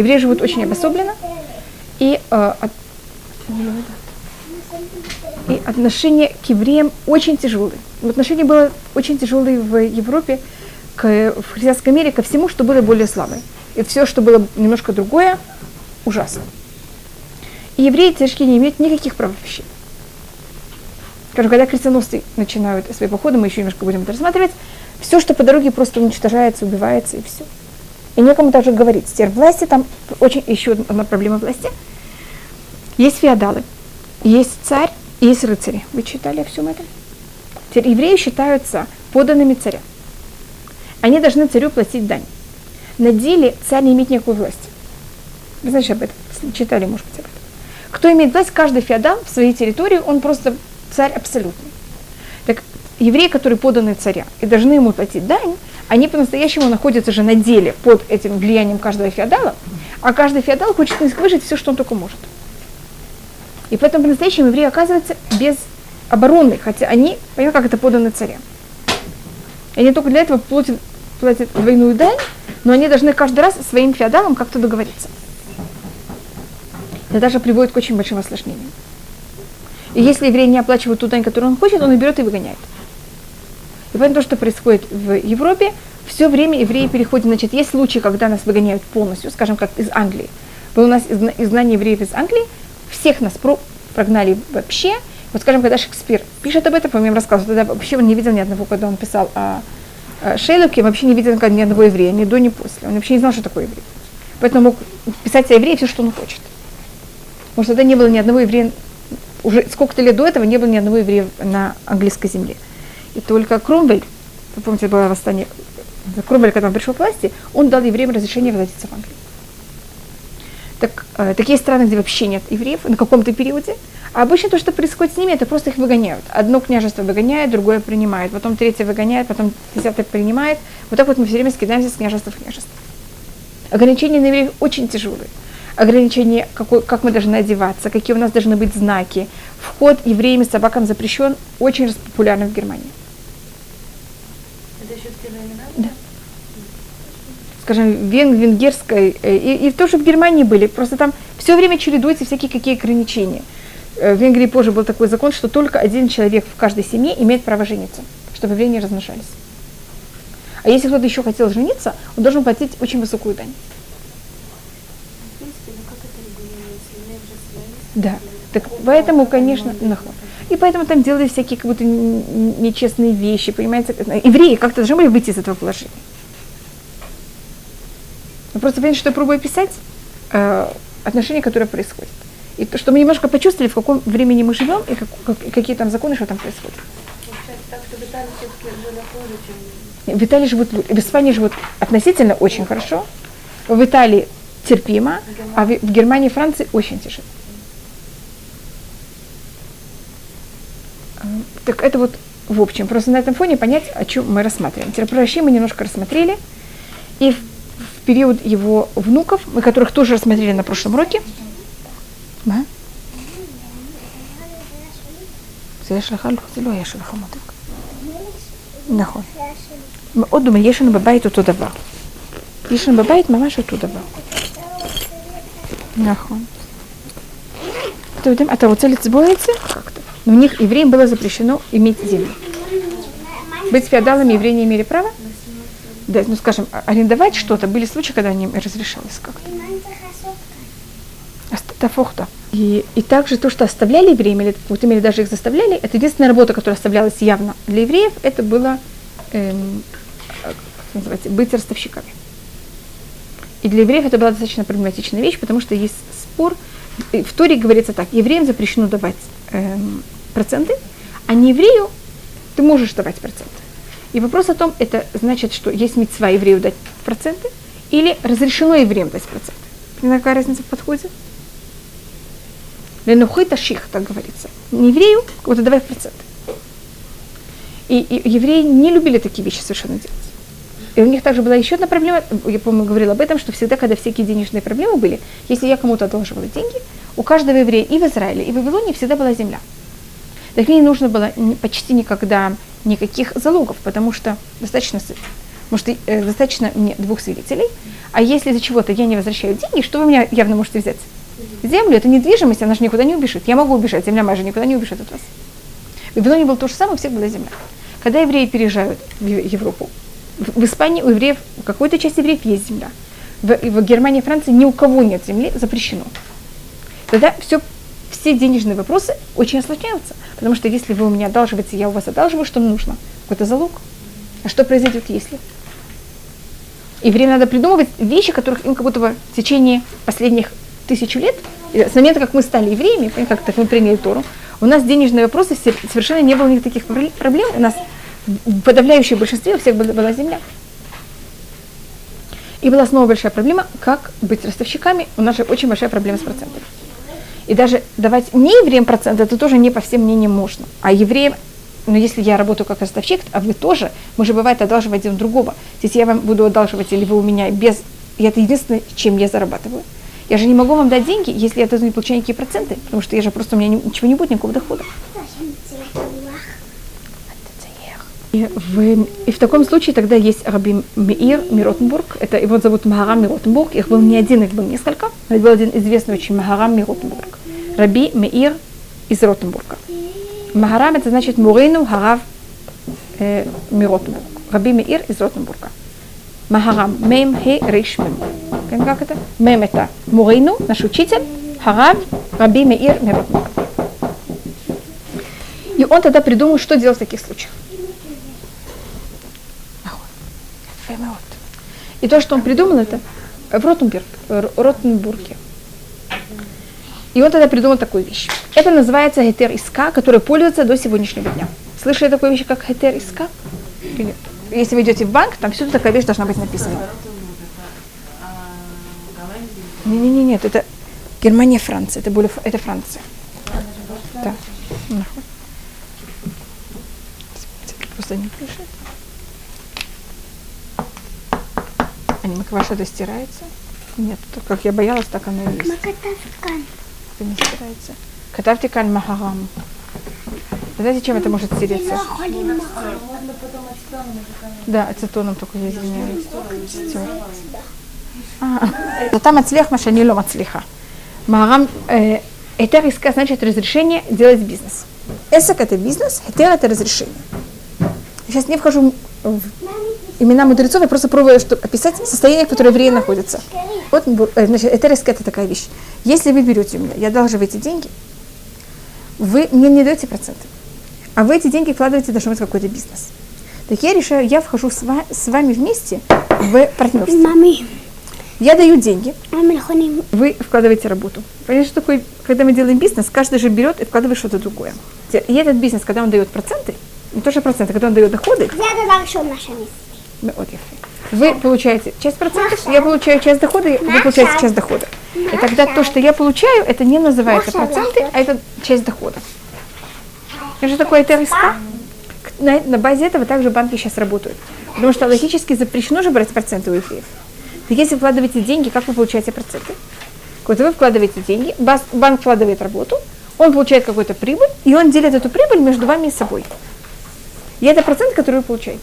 Евреи живут очень обособленно, и, э, от... и отношение к евреям очень тяжелое. Отношение было очень тяжелое в Европе, к, в христианском мире, ко всему, что было более слабое. И все, что было немножко другое, ужасно. И евреи теоретически не имеют никаких прав вообще. Скажем, когда крестоносцы начинают свои походы, мы еще немножко будем это рассматривать, все, что по дороге, просто уничтожается, убивается и все. И некому даже говорить. Теперь власти, там очень еще одна проблема власти. Есть феодалы, есть царь, есть рыцари. Вы читали о всем этом? Теперь евреи считаются поданными царя. Они должны царю платить дань. На деле царь не имеет никакой власти. Вы знаете об этом? Читали, может быть, об этом. Кто имеет власть, каждый феодал в своей территории, он просто царь абсолютный. Так евреи, которые поданы царя и должны ему платить дань, они по-настоящему находятся же на деле под этим влиянием каждого феодала, а каждый феодал хочет выжить все, что он только может. И поэтому по-настоящему евреи оказываются без обороны, хотя они, понимаете, как это поданы царя. И они только для этого платят, платят двойную дань, но они должны каждый раз своим феодалам как-то договориться. Это даже приводит к очень большим осложнениям. И если еврей не оплачивает ту дань, которую он хочет, он и берет и выгоняет. И поэтому то, что происходит в Европе, все время евреи переходят, значит, есть случаи, когда нас выгоняют полностью, скажем, как из Англии. Был у нас изгнание евреев из Англии, всех нас про прогнали вообще. Вот, скажем, когда Шекспир пишет об этом, по-моему, рассказывал, тогда вообще он не видел ни одного, когда он писал о, о Шейлоке, вообще не видел ни одного еврея, ни до, ни после. Он вообще не знал, что такое еврей. Поэтому мог писать о евреи все, что он хочет. Что тогда не было ни одного еврея, уже сколько-то лет до этого не было ни одного еврея на английской земле. И только Кромвель, вы помните, было восстание, Кромвель, когда он пришел к власти, он дал евреям разрешение возвратиться в Англию. Так, э, такие страны, где вообще нет евреев на каком-то периоде, а обычно то, что происходит с ними, это просто их выгоняют. Одно княжество выгоняет, другое принимает, потом третье выгоняет, потом десятое принимает. Вот так вот мы все время скидаемся с княжества в княжество. Ограничения на евреев очень тяжелые ограничения, какой, как мы должны одеваться, какие у нас должны быть знаки. Вход евреями с собакам запрещен, очень популярен в Германии. Да. Скажем, вен, венгерской, э, и, и тоже в Германии были, просто там все время чередуются всякие какие ограничения. Э, в Венгрии позже был такой закон, что только один человек в каждой семье имеет право жениться, чтобы евреи не размножались. А если кто-то еще хотел жениться, он должен платить очень высокую дань. Да. Так поэтому, конечно, нахуй. И поэтому там делали всякие как будто нечестные вещи, понимаете? Евреи как-то должны были выйти из этого положения. Вы просто понимаете, что я пробую описать э, отношения, которые происходят. И то, что мы немножко почувствовали, в каком времени мы живем, и, как, как, и какие там законы, что там происходит. Так, что в Италии все-таки более хуже, чем... В Италии живут, в Испании живут относительно очень хорошо, в Италии терпимо, а в, в Германии и Франции очень тяжело. Так это вот в общем. Просто на этом фоне понять, о чем мы рассматриваем. Теперь про мы немножко рассмотрели. И в, в период его внуков, мы которых тоже рассмотрели на прошлом уроке. Да? יש לך, זה לא היה שלך מותק. נכון. מאוד דומה, יש לנו בבית אותו דבר. יש לנו בבית ממש אותו דבר. נכון. אתם יודעים, אתה רוצה לצבוע את זה? У них евреям было запрещено иметь землю. Быть феодалами евреи не имели права? Да, ну скажем, арендовать что-то, были случаи, когда они разрешалось как-то. Тафохта. И, и также то, что оставляли евреям, или вот имели даже их заставляли, это единственная работа, которая оставлялась явно для евреев, это было эм, как называется, быть ростовщиками. И для евреев это была достаточно проблематичная вещь, потому что есть спор. В Торе говорится так, евреям запрещено давать эм, проценты, а не еврею ты можешь давать проценты. И вопрос о том, это значит, что есть мецва еврею дать проценты, или разрешено евреям дать проценты. Понимаете, какая разница в подходе? Ленухой таших, так говорится. Не еврею, вот давай проценты. И, и евреи не любили такие вещи совершенно делать. И у них также была еще одна проблема, я, по-моему, говорила об этом, что всегда, когда всякие денежные проблемы были, если я кому-то одолживала деньги, у каждого еврея и в Израиле, и в Вавилоне всегда была земля. Так мне не нужно было почти никогда никаких залогов, потому что достаточно, может, э, достаточно мне двух свидетелей, А если из-за чего-то я не возвращаю деньги, что вы меня явно можете взять? Землю, это недвижимость, она же никуда не убежит. Я могу убежать, земля моя же никуда не убежит от вас. В Вавилоне было то же самое, у всех была земля. Когда евреи переезжают в Европу, в Испании у евреев, у какой-то части евреев есть земля. В, в Германии Франции ни у кого нет земли, запрещено. Тогда все, все денежные вопросы очень осложняются. Потому что если вы у меня одалживаете, я у вас одалживаю, что нужно? Какой-то залог. А что произойдет, если? И время надо придумывать вещи, которых им как будто бы в течение последних тысячу лет, с момента, как мы стали евреями, как мы приняли Тору, у нас денежные вопросы совершенно не было никаких проблем. У нас в подавляющем большинстве у всех была земля. И была снова большая проблема, как быть ростовщиками. У нас же очень большая проблема с процентами. И даже давать не евреям проценты, это тоже не по всем мнениям можно. А евреям, ну если я работаю как ростовщик, а вы тоже, мы же бывает одалживать один другого. Если я вам буду одалживать, или вы у меня без... И это единственное, чем я зарабатываю. Я же не могу вам дать деньги, если я не получаю никакие проценты, потому что я же просто у меня ничего не будет, никакого дохода. И в, и в таком случае тогда есть Раби Меир Миротенбург, это его зовут Магарам Миротенбург, их был не один, их было несколько, но был один известный очень Магарам Миротенбург. Раби Меир из Ротенбурга. Магарам это значит Мурейну Харав э, Миротенбург. Раби Меир из Ротенбурга. Магарам Мем Хе Рейш Мем. Как это? Мем это Мурейну, наш учитель, Харав Раби Меир Миротенбург. И он тогда придумал, что делать в таких случаях. И то, что он придумал, это в Ротенберг, Ротенбурге. И он тогда придумал такую вещь. Это называется гетер иска, который пользуется до сегодняшнего дня. Слышали такую вещь, как гетер иска? Если вы идете в банк, там всюду такая вещь должна быть написана. Не-не-не, нет, это Германия, Франция, это более, это Франция. Да. Просто не пишет. А не макваша достирается? Нет, то, как я боялась, так оно и есть. Это не стирается. Катавтикан махарам. Знаете, чем это может стереться? Да, ацетоном только я извиняюсь. А, там отслех машанило отслеха. Махарам, э, это риска значит разрешение делать бизнес. Эсок это бизнес, хетер это разрешение. Сейчас не вхожу в имена мудрецов, я просто пробую что, описать состояние, в котором евреи находятся. Вот, э, значит, это это такая вещь. Если вы берете у меня, я должен эти деньги, вы мне не даете проценты, а вы эти деньги вкладываете должен быть какой-то бизнес. Так я решаю, я вхожу с, ва- с вами вместе в партнерство. Мами. Я даю деньги, вы вкладываете работу. Понимаете, что такое, когда мы делаем бизнес, каждый же берет и вкладывает что-то другое. И этот бизнес, когда он дает проценты, не то что проценты, когда он дает доходы, вы получаете часть процентов, я получаю часть дохода, вы получаете часть дохода. И тогда то, что я получаю, это не называется проценты, а это часть дохода. Это же такое ТРСК. На, на базе этого также банки сейчас работают. Потому что логически запрещено же брать проценты у евреев. Так если вкладываете деньги, как вы получаете проценты? Вот вы вкладываете деньги, банк вкладывает работу, он получает какую-то прибыль, и он делит эту прибыль между вами и собой. И это процент, который вы получаете.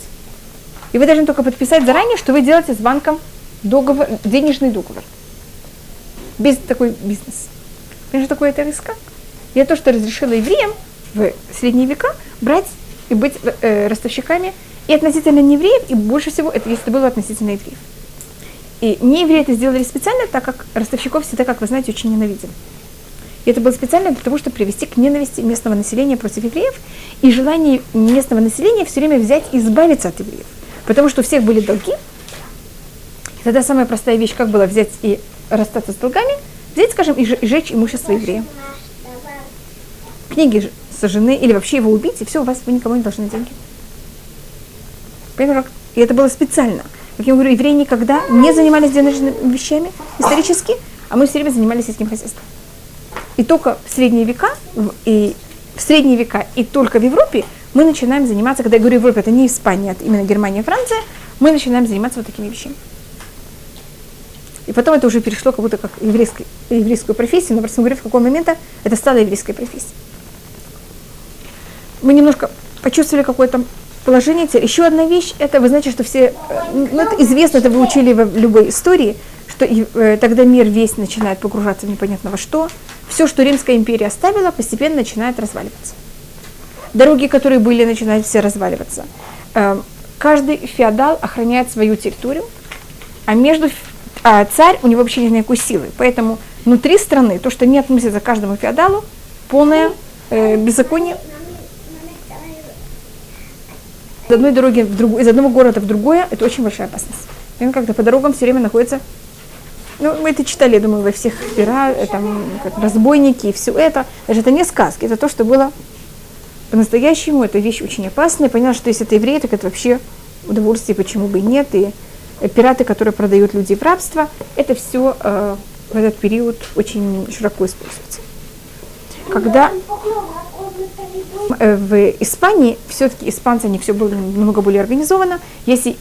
И вы должны только подписать заранее, что вы делаете с банком договор, денежный договор. Без такой бизнес. Понимаете, что такое это риска? Я то, что разрешила евреям в средние века брать и быть э, ростовщиками и относительно неевреев, и больше всего, это если было относительно евреев. И не евреи это сделали специально, так как ростовщиков всегда, как вы знаете, очень ненавидели. И это было специально для того, чтобы привести к ненависти местного населения против евреев и желание местного населения все время взять и избавиться от евреев. Потому что у всех были долги. И тогда самая простая вещь, как было взять и расстаться с долгами, взять, скажем, и сжечь имущество еврея. Книги сожжены, или вообще его убить, и все, у вас вы никому не должны деньги. Понимаете? И это было специально. Как я говорю, евреи никогда не занимались денежными вещами исторически, а мы все время занимались сельским хозяйством. И только в средние века, и в средние века, и только в Европе мы начинаем заниматься, когда я говорю Европа, это не Испания, это именно Германия, Франция, мы начинаем заниматься вот такими вещами. И потом это уже перешло как будто как еврейской, еврейскую профессию, но просто говорю, в какой момент это стало еврейской профессией. Мы немножко почувствовали какое-то положение. Еще одна вещь, это вы знаете, что все, э, ну, это известно, это вы учили в любой истории, что э, тогда мир весь начинает погружаться в непонятно во что. Все, что Римская империя оставила, постепенно начинает разваливаться. Дороги, которые были, начинают все разваливаться. Э, каждый феодал охраняет свою территорию, а между а царь, у него вообще нет никакой силы. Поэтому внутри страны, то, что не относится к каждому феодалу, полное э, беззаконие. Из одной дороги в другую, из одного города в другое, это очень большая опасность. И как-то по дорогам все время находится ну, мы это читали, я думаю, во всех пира, э, там, как разбойники и все это. Даже это не сказки, это то, что было по-настоящему. Это вещь очень опасная. Поняла, что если это евреи, так это вообще удовольствие, почему бы и нет. И э, пираты, которые продают людей в рабство, это все э, в этот период очень широко используется. Когда э, в Испании, все-таки испанцы, они все было намного более организовано. Если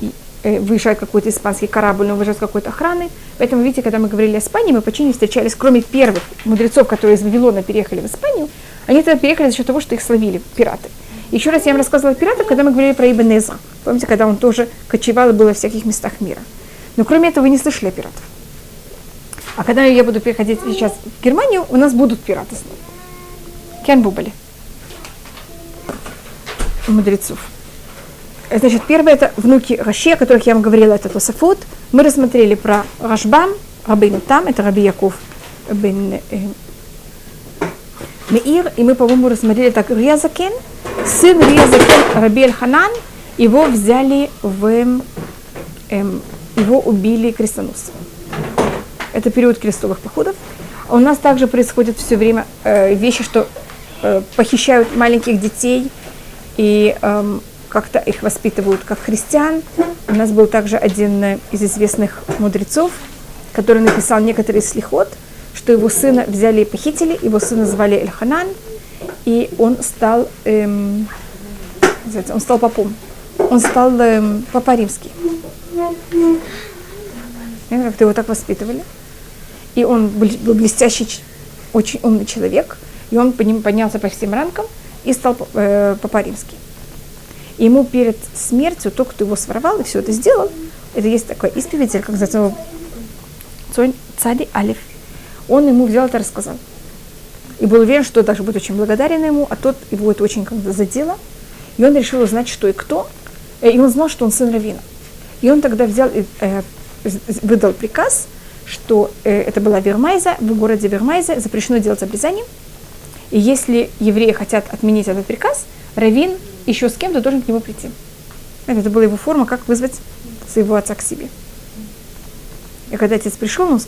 Э, выезжает какой-то испанский корабль, но выезжает какой-то охраны. Поэтому, видите, когда мы говорили о Испании, мы почти не встречались, кроме первых мудрецов, которые из Вавилона переехали в Испанию, они тогда переехали за счет того, что их словили пираты. Еще раз я вам рассказывала о пиратах, когда мы говорили про Ибн Эзра. Помните, когда он тоже кочевал и был во всяких местах мира. Но кроме этого вы не слышали о пиратах. А когда я буду переходить сейчас в Германию, у нас будут пираты снова. Кен Бубали. Мудрецов. Значит, первое это внуки Раши, о которых я вам говорила, это Тософот. Мы рассмотрели про Рашбам, Рабейну Там, это Раби Яков бен э, Меир, и мы, по-моему, рассмотрели так Резакен, сын Резакен Раби Ханан, его взяли в, эм, его убили крестоносцы. Это период крестовых походов. У нас также происходит все время э, вещи, что э, похищают маленьких детей и эм, как-то их воспитывают как христиан. У нас был также один из известных мудрецов, который написал некоторые слихот, что его сына взяли и похитили, его сына звали Эльханан, и он стал, эм, он стал попом. Он стал эм, папа римский. Как-то его так воспитывали. И он был, блестящий, очень умный человек, и он по ним поднялся по всем ранкам и стал э, папа римский ему перед смертью тот, кто его своровал и все это сделал, это есть такой исповедь, как называется царь Алиф, он ему взял это рассказал. И был уверен, что даже будет очень благодарен ему, а тот его это очень как-то задело. И он решил узнать, что и кто. Э, и он знал, что он сын Равина. И он тогда взял и э, выдал приказ, что э, это была Вермайза, в городе Вермайза запрещено делать обрезание. И если евреи хотят отменить этот приказ, Равин еще с кем-то должен к нему прийти. Это была его форма, как вызвать своего отца к себе. И когда отец пришел, он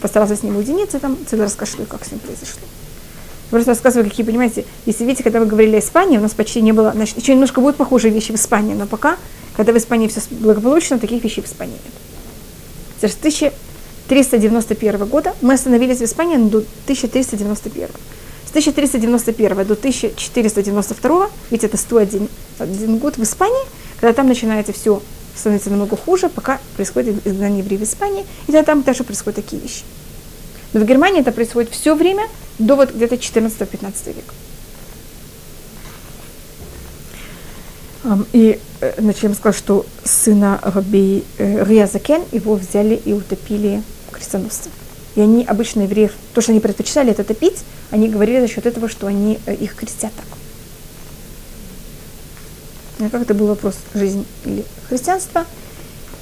постарался с ним уединиться, там целый и как с ним произошло. Просто рассказываю, какие, понимаете, если видите, когда мы говорили о Испании, у нас почти не было, значит, еще немножко будут похожие вещи в Испании, но пока, когда в Испании все благополучно, таких вещей в Испании нет. С 1391 года мы остановились в Испании до 1391. С 1391 до 1492, ведь это 101 один год в Испании, когда там начинается все становится намного хуже, пока происходит изгнание евреев в Испании, и тогда там даже происходят такие вещи. Но в Германии это происходит все время до вот где-то 14-15 века. И, э, значит, я вам сказала, что сына Раби э, Риазакен его взяли и утопили крестоносцы. И они, обычно евреев, то, что они предпочитали это топить, они говорили за счет этого, что они э, их крестят так. Как это был вопрос жизнь или христианство,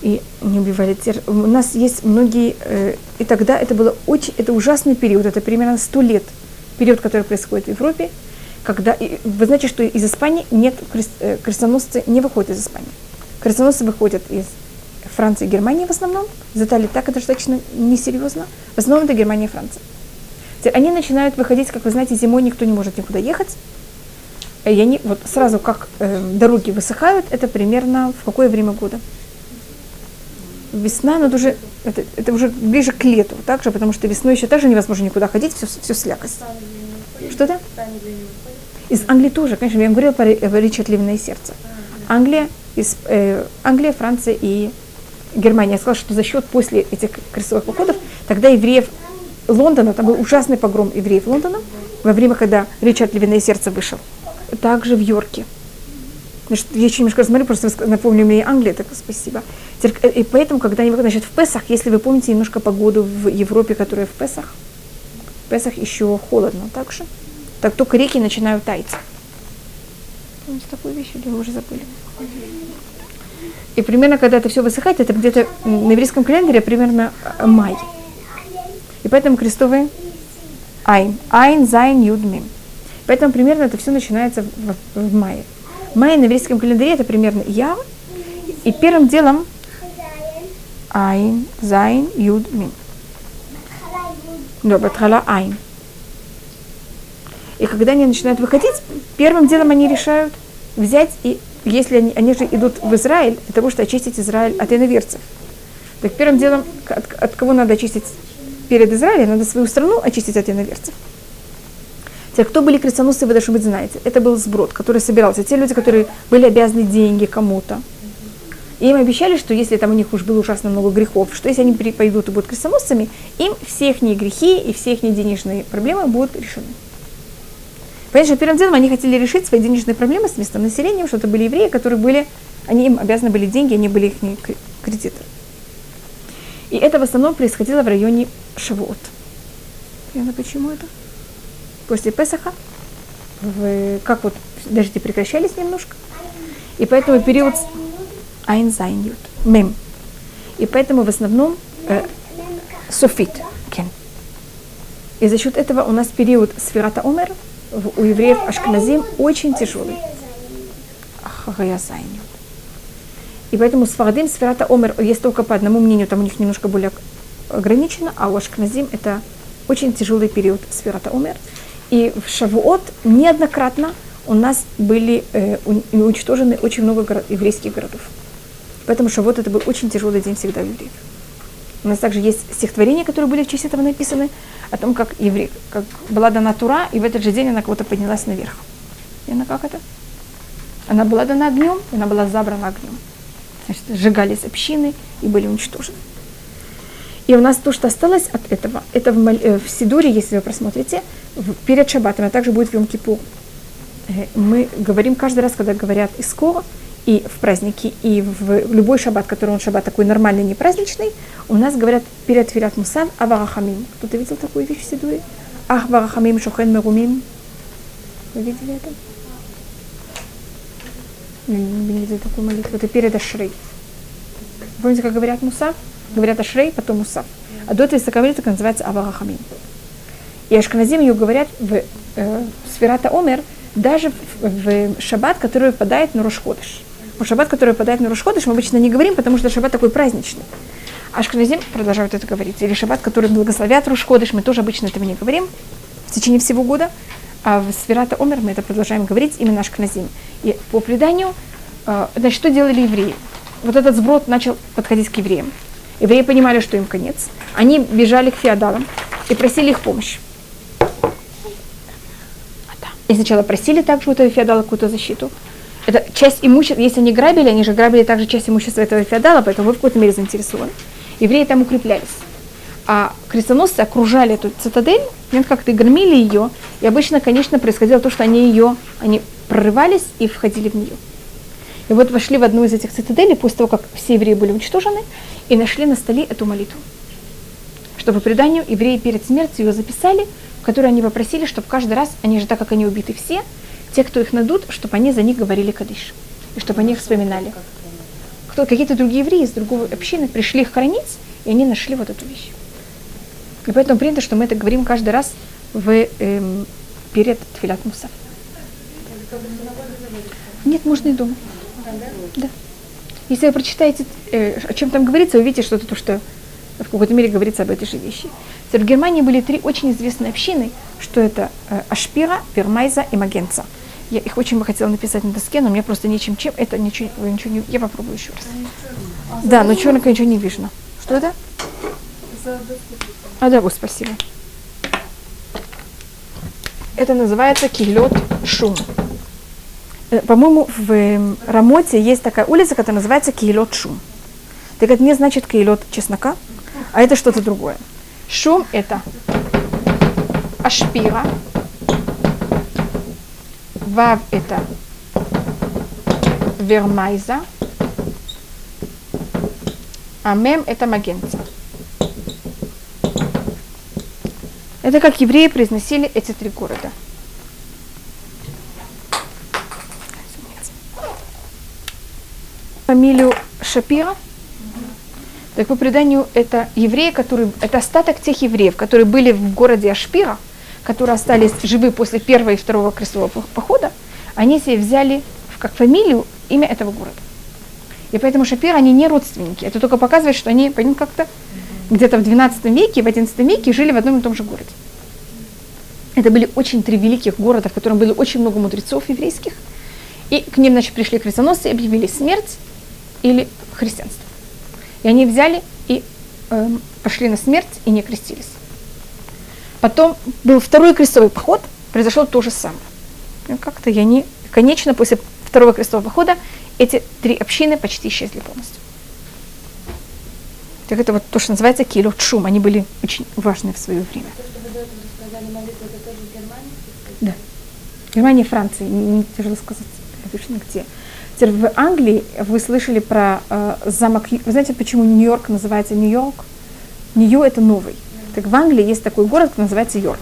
и не убивали тер. У нас есть многие, э, и тогда это было очень, это ужасный период, это примерно сто лет, период, который происходит в Европе, когда, и, вы знаете, что из Испании нет, крест, э, крестоносцы не выходят из Испании. Крестоносцы выходят из Франции и Германии в основном. Из Италии так это достаточно несерьезно. В основном это Германия и Франция. Они начинают выходить, как вы знаете, зимой никто не может никуда ехать. И они вот сразу, как э, дороги высыхают, это примерно в какое время года? Весна, но уже, это, это уже ближе к лету, также, потому что весной еще также невозможно никуда ходить, все, все слякость. Что-то? Из Англии тоже, конечно, я говорила про Ричард Ливное сердце. Англия, из, э, Англия, Франция и Германия. Я сказала, что за счет после этих крестовых походов тогда евреев Лондона, там был ужасный погром евреев Лондона, во время, когда Ричард Львиное сердце вышел. Также в Йорке. Я еще немножко смотрю, просто напомню мне Англия, так спасибо. Э, и поэтому, когда они значит, в Песах, если вы помните немножко погоду в Европе, которая в Песах, в Песах еще холодно, так же, так только реки начинают таять. Помните такую вещь, или вы уже забыли? И примерно, когда это все высыхает, это где-то на еврейском календаре примерно э, май. И поэтому крестовые Айн. Айн, Зайн, Юд, Мим. Поэтому примерно это все начинается в, в мае. Май на еврейском календаре это примерно Яв. И первым делом Айн, Зайн, Юд, Мим. Но Батхала Айн. И когда они начинают выходить, первым делом они решают взять и если они, они же идут в Израиль для того, чтобы очистить Израиль от иноверцев. Так первым делом, от, от кого надо очистить перед Израилем, надо свою страну очистить от иноверцев. Те, кто были крестоносцы, вы должны быть знаете. Это был сброд, который собирался. Те люди, которые были обязаны деньги кому-то. И им обещали, что если там у них уж было ужасно много грехов, что если они пойдут и будут крестоносцами, им все их грехи и все их денежные проблемы будут решены. Конечно, первым делом они хотели решить свои денежные проблемы с местным населением, что это были евреи, которые были, они им обязаны были деньги, они были их кредиторы. И это в основном происходило в районе Шавуот. Понятно, почему это? После Песаха, в, как вот дожди прекращались немножко, и поэтому период Айнзайнют, мем. И поэтому в основном э, кен. И за счет этого у нас период Сферата Омер – у евреев Ашкназим очень тяжелый. И поэтому с Фарадим Сферата Омер есть только по одному мнению, там у них немножко более ограничено, а у Ашкназим это очень тяжелый период Сферата Омер. И в Шавуот неоднократно у нас были э, уничтожены очень много город, еврейских городов. Поэтому Шавуот это был очень тяжелый день всегда у евреев. У нас также есть стихотворения, которые были в честь этого написаны, о том, как, еврей, как была дана Тура, и в этот же день она кого-то поднялась наверх. И она как это? Она была дана огнем, и она была забрана огнем. Значит, сжигались общины и были уничтожены. И у нас то, что осталось от этого, это в, э, в Сидуре, если вы просмотрите, перед Шаббатом, а также будет в Йом-Кипур. Э, мы говорим каждый раз, когда говорят «Иско», и в праздники, и в любой шаббат, который он шаббат такой нормальный, не праздничный, у нас говорят перед Филат Мусав Аварахамим. Кто-то видел такую вещь в Сидуре? Ах, Варахамим, Шохен Мерумим. Вы видели это? Не, не видели такую молитву. Это перед Ашрей. Помните, как говорят Мусав? Говорят Ашрей, потом Мусав. А до этого есть молитва, называется Аварахамим. И Ашканазим ее говорят в э, Сферата Омер, даже в, в шаббат, который выпадает на Рошходыш. Шаббат, который выпадает на Рушходыш, мы обычно не говорим, потому что шаббат такой праздничный. А Ашкназим продолжают это говорить. Или шаббат, который благословят Рушходыш, мы тоже обычно этого не говорим в течение всего года. А в Сферата Омер мы это продолжаем говорить именно Ашкназим. И по преданию, э, значит, что делали евреи? Вот этот сброд начал подходить к евреям. Евреи понимали, что им конец. Они бежали к феодалам и просили их помощь. И сначала просили также у этого феодала какую-то защиту, это часть имущества, если они грабили, они же грабили также часть имущества этого феодала, поэтому вы в какой-то мере заинтересованы. Евреи там укреплялись. А крестоносцы окружали эту цитадель, как-то громили ее, и обычно, конечно, происходило то, что они ее, они прорывались и входили в нее. И вот вошли в одну из этих цитаделей, после того, как все евреи были уничтожены, и нашли на столе эту молитву. Что по преданию евреи перед смертью ее записали, в которой они попросили, чтобы каждый раз, они же так как они убиты все, те, кто их найдут, чтобы они за них говорили кадиш, и чтобы они их вспоминали. Кто, какие-то другие евреи из другой общины пришли их хоронить, и они нашли вот эту вещь. И поэтому принято, что мы это говорим каждый раз в, эм, перед Тфилят Мусав. Нет, можно и дома. Да. Если вы прочитаете, э, о чем там говорится, вы увидите что-то, то, что в какой-то мере говорится об этой же вещи. В Германии были три очень известные общины, что это э, Ашпира, Пермайза и Магенца. Я их очень бы хотела написать на доске, но мне просто нечем чем. Это ничего, ничего не... Я попробую еще раз. Да, но черненько ничего не видно. Что это? А, да, спасибо. Это называется килот шум. Э, по-моему, в эм, Рамоте есть такая улица, которая называется Киелот Шум. Так это не значит Киелот чеснока, а это что-то другое. Шум это ашпира, Вав это вермайза, а мем это магенца. Это как евреи произносили эти три города. Фамилию Шапира. Так по преданию, это евреи, которые, это остаток тех евреев, которые были в городе Ашпира, которые остались живы после первого и второго крестового похода, они себе взяли как фамилию имя этого города. И поэтому Шапира, они не родственники. Это только показывает, что они, понятно, как-то где-то в 12 веке, в 11 веке жили в одном и том же городе. Это были очень три великих города, в котором было очень много мудрецов еврейских. И к ним, значит, пришли крестоносцы и объявили смерть или христианство. И они взяли и э, пошли на смерть и не крестились. Потом был второй крестовый поход, произошло то же самое. Ну, как-то я не... Конечно, после второго крестового похода эти три общины почти исчезли полностью. Так это вот то, что называется кило шум. Они были очень важны в свое время. Да. Германия и Франция, не тяжело сказать точно где. Теперь в Англии вы слышали про э, замок. Вы знаете, почему Нью-Йорк называется Нью-Йорк? Нью это новый. Так в Англии есть такой город, который называется Йорк.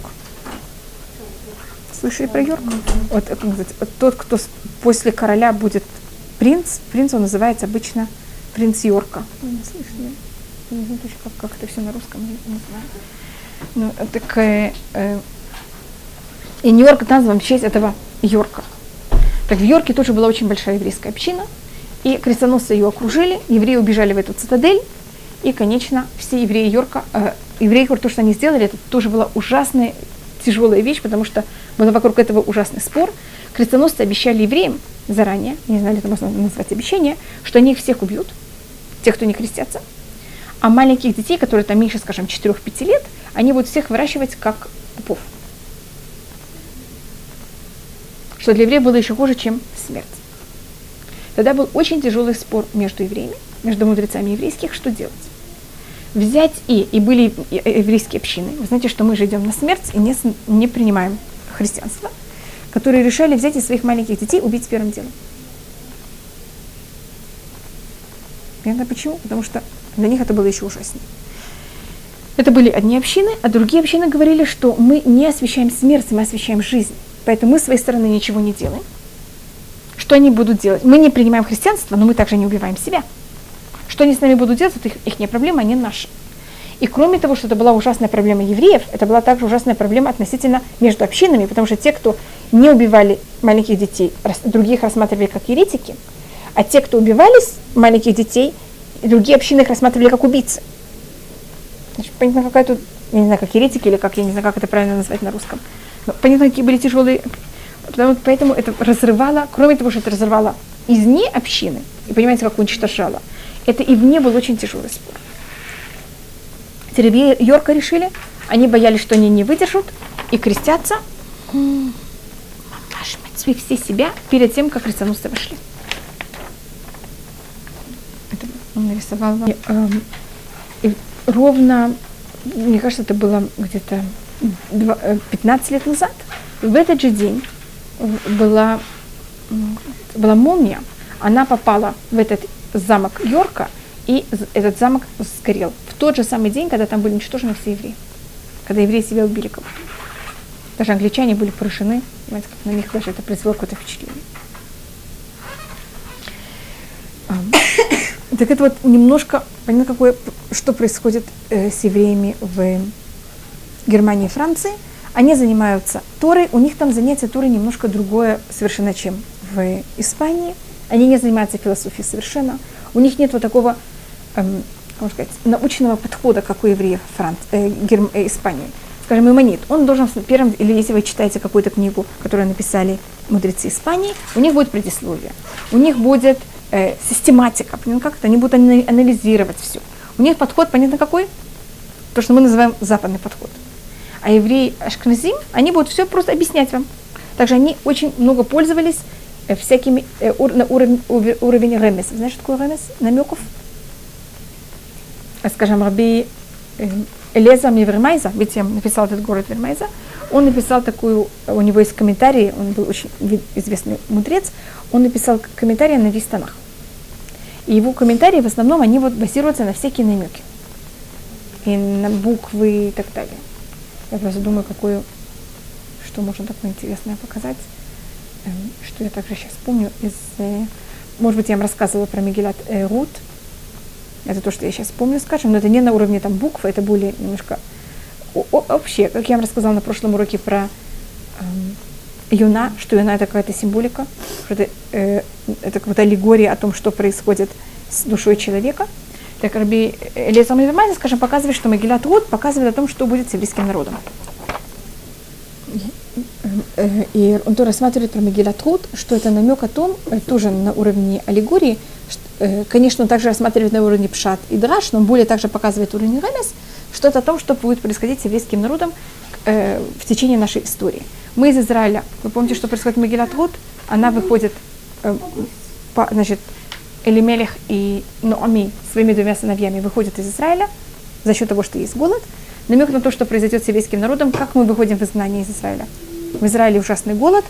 Слышали про Йорк? Вот, как называется, тот, кто после короля будет принц, принц он называется обычно принц Йорка. Вы не слышали? Не знаю точно, как, как это все на русском, не, не знаю. Ну, так, э, э, и Нью-Йорк назван в честь этого Йорка. Так в Йорке тоже была очень большая еврейская община, и крестоносцы ее окружили, евреи убежали в эту цитадель, и, конечно, все евреи Йорка, э, евреи, то, что они сделали, это тоже была ужасная, тяжелая вещь, потому что был вокруг этого ужасный спор. Крестоносцы обещали евреям заранее, не знали, это можно назвать обещание, что они их всех убьют, тех, кто не крестятся, а маленьких детей, которые там меньше, скажем, 4-5 лет, они будут всех выращивать как пупов. Что для евреев было еще хуже, чем смерть. Тогда был очень тяжелый спор между евреями, между мудрецами еврейских, что делать взять и, и были еврейские общины. Вы знаете, что мы же идем на смерть и не, не принимаем христианство, которые решали взять из своих маленьких детей убить первым делом. Понятно почему? Потому что для них это было еще ужаснее. Это были одни общины, а другие общины говорили, что мы не освещаем смерть, мы освещаем жизнь. Поэтому мы с своей стороны ничего не делаем. Что они будут делать? Мы не принимаем христианство, но мы также не убиваем себя. Что они с нами будут делать, это их, их не проблема, они наши. И кроме того, что это была ужасная проблема евреев, это была также ужасная проблема относительно между общинами, потому что те, кто не убивали маленьких детей, других рассматривали как еретики, а те, кто убивали маленьких детей, другие общины их рассматривали как убийцы. Значит, понятно, какая тут, я не знаю, как еретики или как, я не знаю, как это правильно назвать на русском. Но понятно, какие были тяжелые. Потому, поэтому это разрывало, кроме того, что это разрывало из не общины, и понимаете, как уничтожало, это и вне был очень тяжелый спор. Теребье Йорка решили, они боялись, что они не выдержат и крестятся. Свих все себя перед тем, как крестоносцы вошли. Это он нарисовал. И, э, и ровно, мне кажется, это было где-то 15 э, лет назад. В этот же день была, была молния, она попала в этот замок Йорка, и этот замок сгорел в тот же самый день, когда там были уничтожены все евреи. Когда евреи себя убили кого Даже англичане были поражены, понимаете, как на них даже это произвело какое-то впечатление. Так это вот немножко, понятно, какое, что происходит э, с евреями в Германии и Франции. Они занимаются Торой, у них там занятие Торой немножко другое совершенно, чем в Испании. Они не занимаются философией совершенно. У них нет вот такого, эм, можно сказать, научного подхода, как у евреев Франц, э, Герм, э, Испании. Скажем, иманит, он должен первым, или если вы читаете какую-то книгу, которую написали мудрецы Испании, у них будет предисловие, у них будет э, систематика, понятно как это, они будут анализировать все. У них подход, понятно какой? То, что мы называем западный подход. А евреи Ашкназим, они будут все просто объяснять вам. Также они очень много пользовались Э, всякими э, ур, на уровень, уровень ремес. Знаешь, что такое ремес? Намеков? А, скажем, Раби э, Элеза Мивермайза, ведь я написал этот город Вермайза, он написал такую, у него есть комментарий, он был очень известный мудрец, он написал комментарии на весь тонах. И его комментарии в основном, они вот базируются на всякие намеки. И на буквы и так далее. Я просто думаю, какую, что можно такое интересное показать, эм, что я также сейчас помню из, э, может быть, я вам рассказывала про Мегилат э, Рут, это то, что я сейчас помню, скажем, но это не на уровне там букв, это более немножко вообще, как я вам рассказала на прошлом уроке про эм, юна, что юна это какая-то символика, что это, э, это какая-то аллегория о том, что происходит с душой человека. Так Раби Элиза Мавимайна, скажем, показывает, что Могилат Руд показывает о том, что будет с еврейским народом. И он то рассматривает про Могилат Руд, что это намек о том, э, тоже на уровне аллегории, что, э, конечно, он также рассматривает на уровне Пшат и Драш, но он более также показывает уровень Ремес, что-то о том, что будет происходить с еврейским народом э, в течение нашей истории. Мы из Израиля, вы помните, что происходит в Могилат Руд? Она выходит, значит, Элимелех и Ноами своими двумя сыновьями выходят из Израиля за счет того, что есть голод. Намек на то, что произойдет с еврейским народом, как мы выходим в изгнание из Израиля. В Израиле ужасный голод,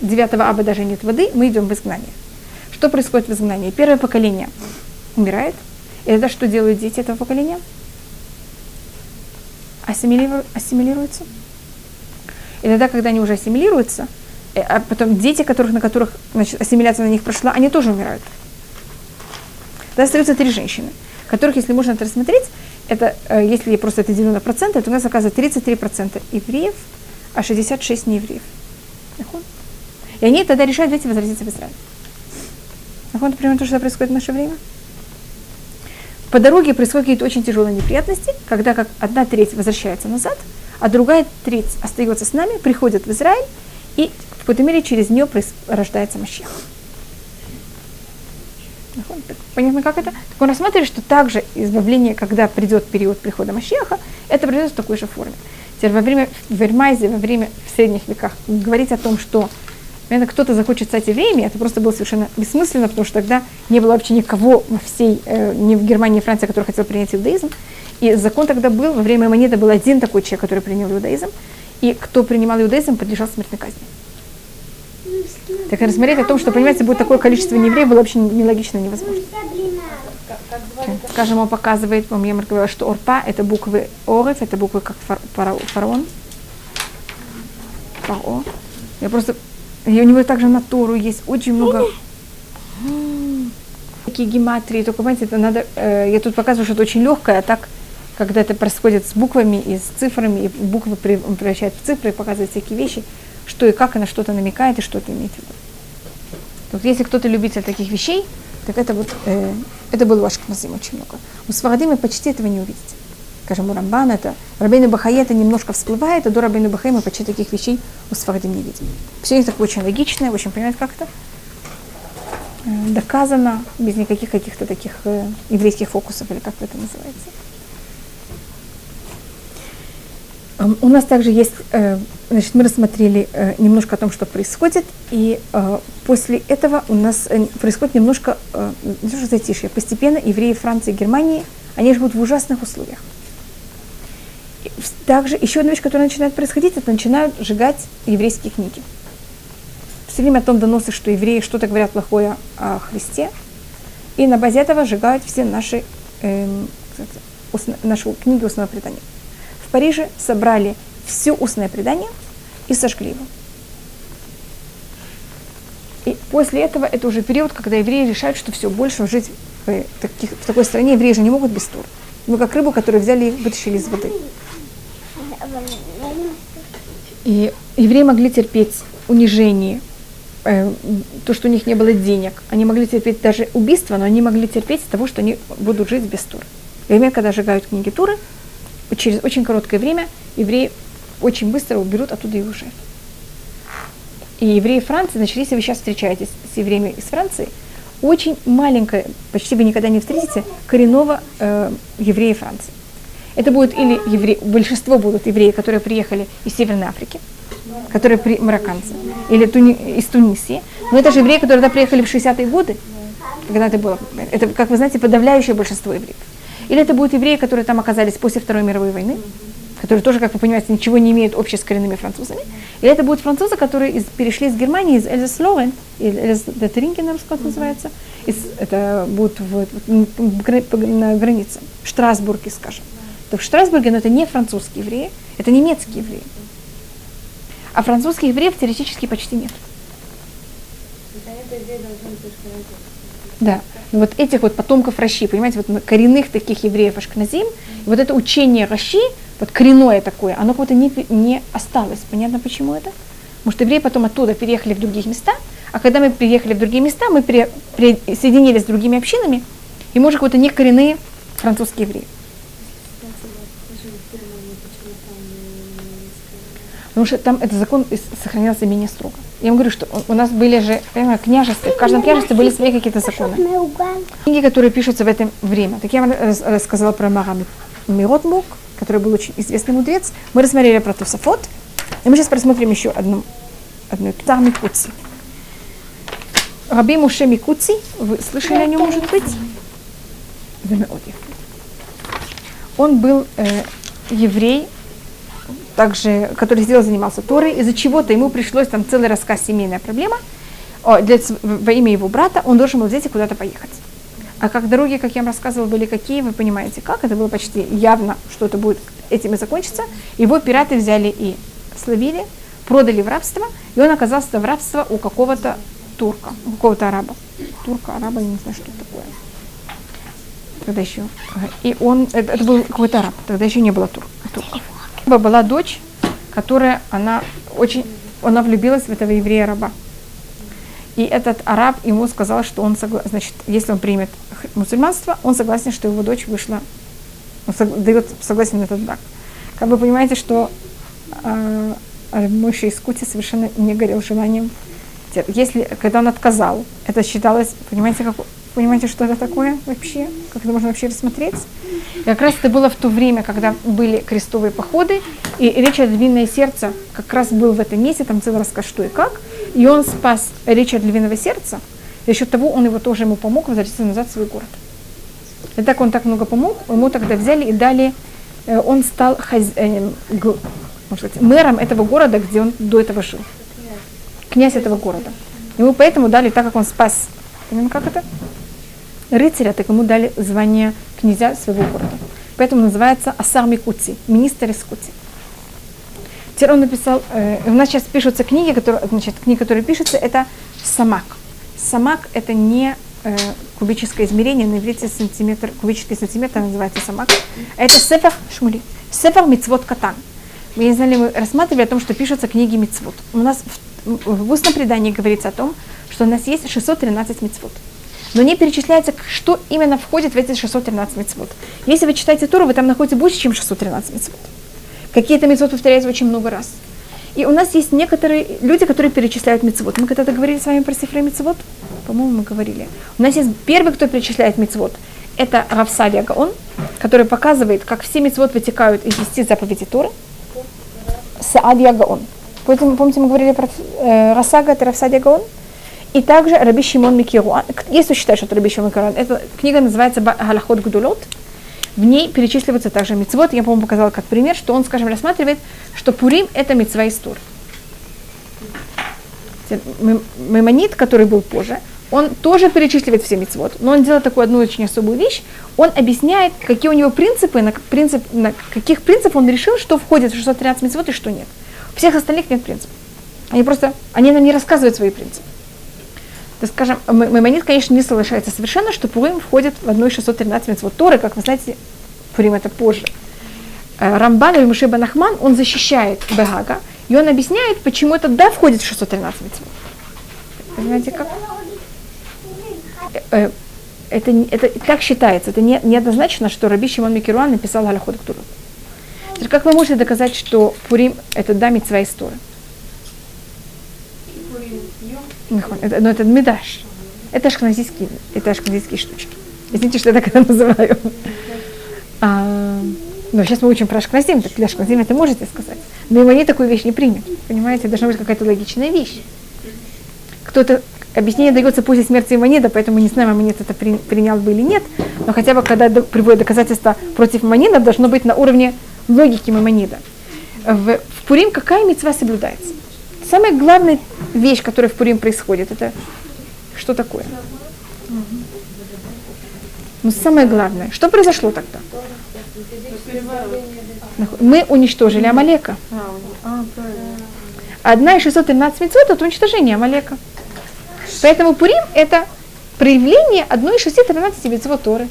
9 аба даже нет воды, мы идем в изгнание. Что происходит в изгнании? Первое поколение умирает. И это что делают дети этого поколения? ассимилируются. И тогда, когда они уже ассимилируются, э, а потом дети, которых, на которых значит, ассимиляция на них прошла, они тоже умирают. Тогда остаются три женщины, которых, если можно это рассмотреть, это, э, если просто это 90%, то у нас оказывается 33% евреев, а 66 неевреев. И они тогда решают, давайте возвратиться в Израиль. Вот, примерно то, что происходит в наше время. По дороге происходят какие-то очень тяжелые неприятности, когда как одна треть возвращается назад, а другая треть остается с нами, приходит в Израиль, и в какой-то мере через нее рождается Машех. Понятно, как это? Так он рассматривает, что также избавление, когда придет период прихода Машеха, это произойдет в такой же форме. Теперь во время в Вермайзе, во время в средних веках говорить о том, что Наверное, кто-то захочет стать евреями, это просто было совершенно бессмысленно, потому что тогда не было вообще никого во всей, э, ни в Германии, ни в Франции, который хотел принять иудаизм. И закон тогда был, во время монеты был один такой человек, который принял иудаизм, и кто принимал иудаизм, подлежал смертной казни. Так рассмотреть о том, что, понимаете, будет такое количество неевреев, было вообще нелогично, невозможно. Скажем, он показывает, по мне говорила, что Орпа – это буквы Орев, это буквы как фараон. Фао. Я просто и у него также на Тору есть очень много такие гематрии, только, понимаете, это надо, э, я тут показываю, что это очень легкое, а так, когда это происходит с буквами и с цифрами, и буквы превращают в цифры и показывают всякие вещи, что и как она что-то намекает и что это имеет в виду. Вот если кто-то любитель таких вещей, так это вот, э, это был ваш Кмазим очень много. У Сварадима почти этого не увидите скажем, у Рамбана, это Рабейну Бахае это немножко всплывает, а до Рабейну Бахае мы почти таких вещей у Сфардим не видим. Все это очень логичное, очень понимает как это э, доказано, без никаких каких-то таких э, еврейских фокусов, или как это называется. У нас также есть, э, значит, мы рассмотрели э, немножко о том, что происходит, и э, после этого у нас э, происходит немножко, э, не то что затишье, постепенно евреи Франции и Германии, они живут в ужасных условиях также еще одна вещь, которая начинает происходить, это начинают сжигать еврейские книги. Все время о том доносы, что евреи что-то говорят плохое о Христе, и на базе этого сжигают все наши, устно, наши книги устного предания. Париже собрали все устное предание и сожгли его. И после этого это уже период, когда евреи решают, что все, больше жить в, таких, в такой стране евреи же не могут без тур. Ну, как рыбу, которую взяли и вытащили из воды. И евреи могли терпеть унижение, э, то, что у них не было денег. Они могли терпеть даже убийство, но они могли терпеть того, что они будут жить без тур. Время, когда сжигают книги Туры, через очень короткое время евреи очень быстро уберут оттуда его жертв. И евреи Франции начали, если вы сейчас встречаетесь с евреями из Франции, очень маленькое, почти вы никогда не встретите, коренного э, еврея Франции. Это будут или евреи, большинство будут евреи, которые приехали из Северной Африки, которые при, марокканцы, или туни, из Тунисии. Но это же евреи, которые туда приехали в 60-е годы, когда это было. Это, как вы знаете, подавляющее большинство евреев. Или это будут евреи, которые там оказались после Второй мировой войны, которые тоже, как вы понимаете, ничего не имеют общего с коренными французами. Или это будут французы, которые из, перешли из Германии, из Эльзас Лорен, или Эльзас Детеринки, на русском называется, из, это будут в, в, на границе, в Штрасбурге, скажем. То в Штрасбурге, но это не французские евреи, это немецкие евреи. А французских евреев теоретически почти нет. Да. Вот этих вот потомков Раши, понимаете, вот коренных таких евреев Ашкназим, вот это учение Раши, вот коренное такое, оно как-то не, не осталось. Понятно, почему это? Потому что евреи потом оттуда переехали в другие места, а когда мы приехали в другие места, мы при, присоединились с другими общинами, и мы уже как-то не коренные французские евреи. Потому что там этот закон сохранялся менее строго. Я вам говорю, что у нас были же, понимаю, княжества, в каждом княжестве были свои какие-то законы. Книги, которые пишутся в это время. Так я вам рассказала про Марами Миротмук, который был очень известный мудрец. Мы рассмотрели про Тософот. И мы сейчас просмотрим еще одну, одну Птар Микуци. Раби Муше Микуци, вы слышали о нем, может быть? Он был э, еврей, также, который сделал, занимался Торой, из-за чего-то ему пришлось там целый рассказ семейная проблема, о, для, во имя его брата, он должен был взять и куда-то поехать. А как дороги, как я вам рассказывала, были какие, вы понимаете, как, это было почти явно, что это будет этим и закончится. Его пираты взяли и словили, продали в рабство, и он оказался в рабство у какого-то турка, у какого-то араба. Турка, араба, я не знаю, что это такое. Тогда еще. И он, это, это был какой-то араб, тогда еще не было тур, турков была дочь, которая, она очень, она влюбилась в этого еврея-раба. И этот араб ему сказал, что он согласен, значит, если он примет мусульманство, он согласен, что его дочь вышла, он сог, дает согласен на этот брак. Как вы понимаете, что э, Мойша из Кути совершенно не горел желанием. Если, когда он отказал, это считалось, понимаете, как, Понимаете, что это такое вообще? Как это можно вообще рассмотреть? И как раз это было в то время, когда были крестовые походы, и Ричард Львиное сердце как раз был в этом месте, там целый рассказ, что и как. И он спас Ричард Львиного сердца, за счет того он его тоже ему помог возвратиться назад в свой город. И так он так много помог, ему тогда взяли и дали, э, он стал хаз... э, г... сказать, мэром этого города, где он до этого жил. Князь этого города. Ему поэтому дали, так как он спас, понимаете, как это? Рыцаря, так ему дали звание князя своего города. Поэтому называется Асар Микути, министр из Кути. Теперь он написал, э, у нас сейчас пишутся книги, которые, значит, книги, которые пишутся, это самак. Самак это не э, кубическое измерение, на иврите сантиметр, кубический сантиметр называется самак. Это сефер шмули, сефер мицвод катан. Мы не знали, мы рассматривали о том, что пишутся книги мицвод. У нас в, в устном предании говорится о том, что у нас есть 613 мицвод но не перечисляется, что именно входит в эти 613 мецвод. Если вы читаете Туру, вы там находите больше, чем 613 мецвод. Какие-то мецвод повторяются очень много раз. И у нас есть некоторые люди, которые перечисляют мецвод. Мы когда-то говорили с вами про цифры мецвод? По-моему, мы говорили. У нас есть первый, кто перечисляет мецвод. Это Равсадия Гаон, который показывает, как все мецвод вытекают из 10 заповедей Торы. Саадия Гаон. Помните, мы говорили про э, Расага, это Равсадия Гаон? И также Раби Шимон Микируан, если считать, что это Раби Шимон Микируан, эта книга называется Галахот Гудулот, в ней перечисливаются также мецвод. Я, по-моему, показала как пример, что он, скажем, рассматривает, что Пурим – это мецва из Тур. Мемонит, который был позже, он тоже перечисливает все мецвод, но он делает такую одну очень особую вещь. Он объясняет, какие у него принципы, на, принцип, на каких принципов он решил, что входит в 613 мецвод и что нет. У всех остальных нет принципов. Они просто, они нам не рассказывают свои принципы то, скажем, Маймонид, конечно, не соглашается совершенно, что Пурим входит в одну из 613 митцвот Торы, как вы знаете, Пурим это позже. Э, Рамбан или Мушеба Нахман, он защищает Бегага, и он объясняет, почему это да входит в 613 митцвот. Понимаете, как? Э, э, это, это так считается, это не, неоднозначно, что Раби Шимон Микеруан написал Галахот Ктуру. Как вы можете доказать, что Пурим это да митцва истории? Это, но это медаш. Это ашкназийские, это ашкназийские штучки. Извините, что я так это называю. А, но сейчас мы учим про ашкназим, так для ашкназим это можете сказать. Но его они такую вещь не примет. Понимаете, должна быть какая-то логичная вещь. Кто-то, объяснение дается после смерти Мамонида, поэтому не знаем, Мамонид это при, принял бы или нет, но хотя бы когда до, приводят доказательства против Мамонида, должно быть на уровне логики Мамонида. В, в Пурим какая мецва соблюдается? Самая главная вещь, которая в Пурим происходит, это что такое? Но самое главное, что произошло тогда? Мы уничтожили Амалека. Одна из 613 мецвод это уничтожение Амалека. Поэтому Пурим это проявление одной из 613 мецвод Торы.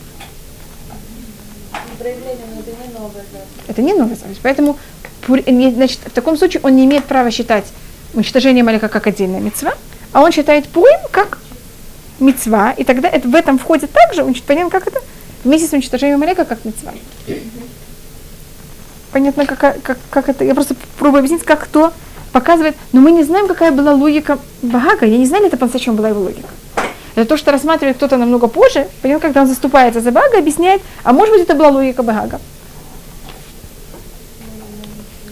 Это не новая заповедь. Поэтому значит, в таком случае он не имеет права считать уничтожение Малека как отдельная мецва, а он считает Пурим как мецва, и тогда это, в этом входит также, понятно, как это, вместе с уничтожением Малека как мецва. Понятно, как, как, как это, я просто пробую объяснить, как кто показывает, но мы не знаем, какая была логика Багага, я не знаю, это по-настоящему была его логика. Это то, что рассматривает кто-то намного позже, понятно, когда он заступается за Бага, объясняет, а может быть это была логика Багага.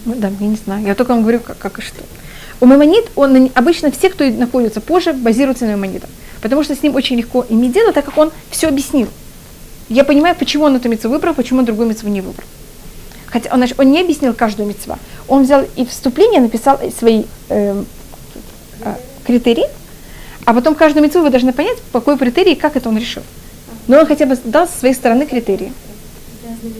Ну, да, я не знаю, я только вам говорю, как, как и что. У Маймонид, он обычно все, кто находится позже, базируются на Маймонидах потому что с ним очень легко иметь дело, так как он все объяснил. Я понимаю, почему он эту мецву выбрал, почему он другую мецву не выбрал. Хотя он, значит, он не объяснил каждую мецву. Он взял и вступление, написал свои э, э, критерии, а потом каждую мецву вы должны понять, по какой критерии, как это он решил. Но он хотя бы дал со своей стороны критерии. Не,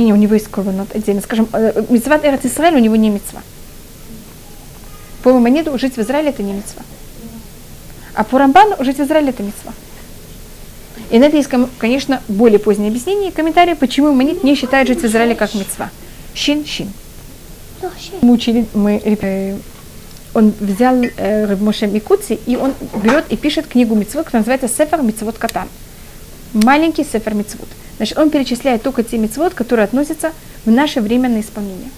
не, у него есть корбанот отдельно. Скажем, э, мецват Эрат Исраэль у него не мецва. По Мамонеду жить в Израиле это не мецва. А по Рамбану жить в Израиле это мецва. И на это есть, конечно, более позднее объяснение и комментарии, почему Мамонит не считает жить в Израиле как мецва. Шин, шин. Мы учили, мы, э, он взял э, Рабмоше Микуци, и он берет и пишет книгу мецвод, которая называется Сефер Мецвод Катан. Маленький Сефер Мецвод. Значит, он перечисляет только те мецвод, которые относятся в наше время на исполнение.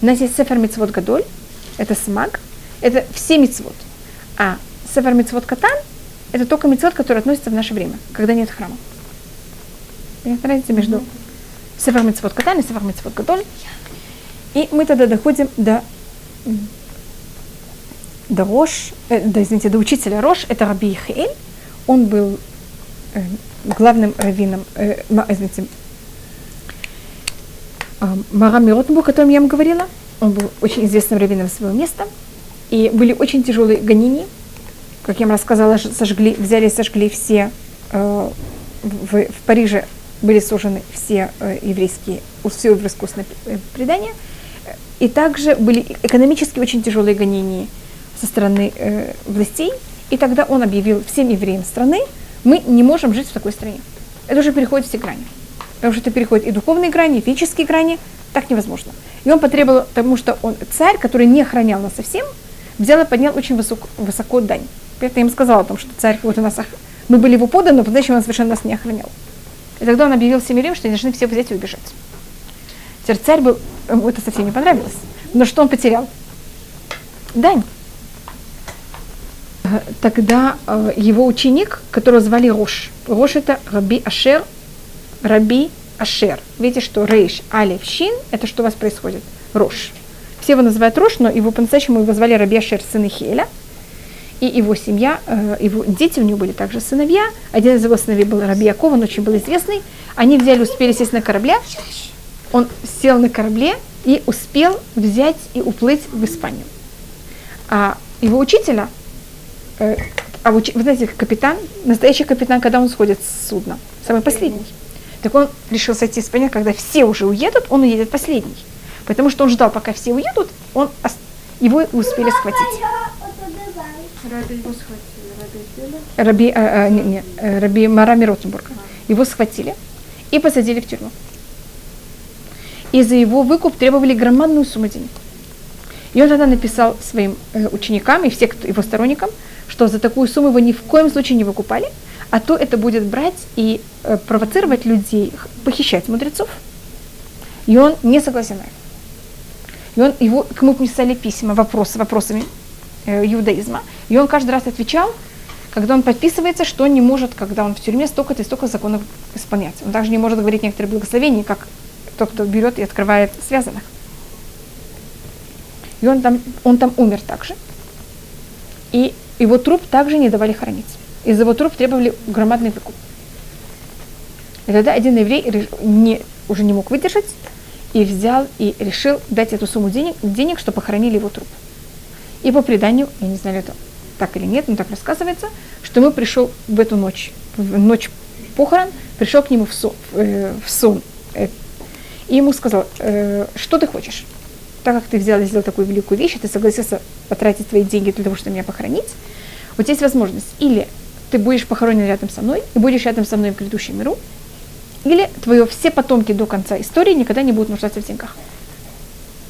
У нас есть Сефер Мецвод Гадоль, это смаг, это все мецвод. А сефер мецвод катан – это только мецвод, который относится в наше время, когда нет храма. Понятна разница между mm-hmm. сефер мецвод катан и сефер мецвод гадоль. И мы тогда доходим до до Рош, э, до, извините, до учителя Рош, это Раби Ихаэль. Он был э, главным раввином, э, извините, э, Марами Ротенбург, о котором я вам говорила. Он был очень известным раввином своего места, и были очень тяжелые гонения, как я вам рассказала, сожгли, взяли и сожгли все, э, в, в Париже были сожжены все э, еврейские, все еврейское устное э, предание, и также были экономически очень тяжелые гонения со стороны э, властей, и тогда он объявил всем евреям страны, мы не можем жить в такой стране. Это уже переходит все грани. Потому что это переходит и духовные грани, и физические грани, так невозможно. И он потребовал, потому что он царь, который не охранял нас совсем, взял и поднял очень высоко, высоко дань. Поэтому я ему сказала о том, что царь вот у нас, мы были его поданы, но по-настоящему он совершенно нас не охранял. И тогда он объявил всем мирам, что они должны все взять и убежать. Теперь царь был, ему это совсем не понравилось. Но что он потерял? Дань. Тогда э, его ученик, которого звали Рош. Рош это Раби Ашер, Раби Ашер. Видите, что Рейш, Алиф, Шин – это что у вас происходит? Рош. Все его называют Рош, но его по-настоящему его звали Раби Ашер, сын Ихеля. И его семья, э, его дети, у него были также сыновья. Один из его сыновей был Раби Яков, он очень был известный. Они взяли, успели сесть на корабле. Он сел на корабле и успел взять и уплыть в Испанию. А его учителя, э, а вы знаете, капитан, настоящий капитан, когда он сходит с судна, самый последний. Так он решил сойти с коня, когда все уже уедут, он уедет последний. Потому что он ждал, пока все уедут, он его успели схватить. Раби его схватили, Раби, а, а, не, не, э, Раби Марами Ротенбурга. Его схватили и посадили в тюрьму. И за его выкуп требовали громадную сумму денег. И он тогда написал своим э, ученикам и всем его сторонникам, что за такую сумму его ни в коем случае не выкупали, а то это будет брать и э, провоцировать людей, похищать мудрецов. И он не согласен. И он, его, к нему писали письма, вопросы, вопросами э, иудаизма. И он каждый раз отвечал, когда он подписывается, что он не может, когда он в тюрьме, столько-то и столько законов исполнять. Он также не может говорить некоторые благословения, как тот, кто берет и открывает связанных. И он там, он там умер также. И его труп также не давали хоронить. Из его труп требовали громадный выкуп. И тогда один еврей не, уже не мог выдержать и взял и решил дать эту сумму денег, денег, чтобы похоронили его труп. И по преданию, я не знаю, это так или нет, но так рассказывается, что мы пришел в эту ночь, в ночь похорон, пришел к нему в сон, э, в сон э, и ему сказал, э, что ты хочешь? Так как ты взял и сделал такую великую вещь, ты согласился потратить твои деньги для того, чтобы меня похоронить, тебя есть возможность или ты будешь похоронен рядом со мной и будешь рядом со мной в грядущем миру, или твои все потомки до конца истории никогда не будут нуждаться в деньгах.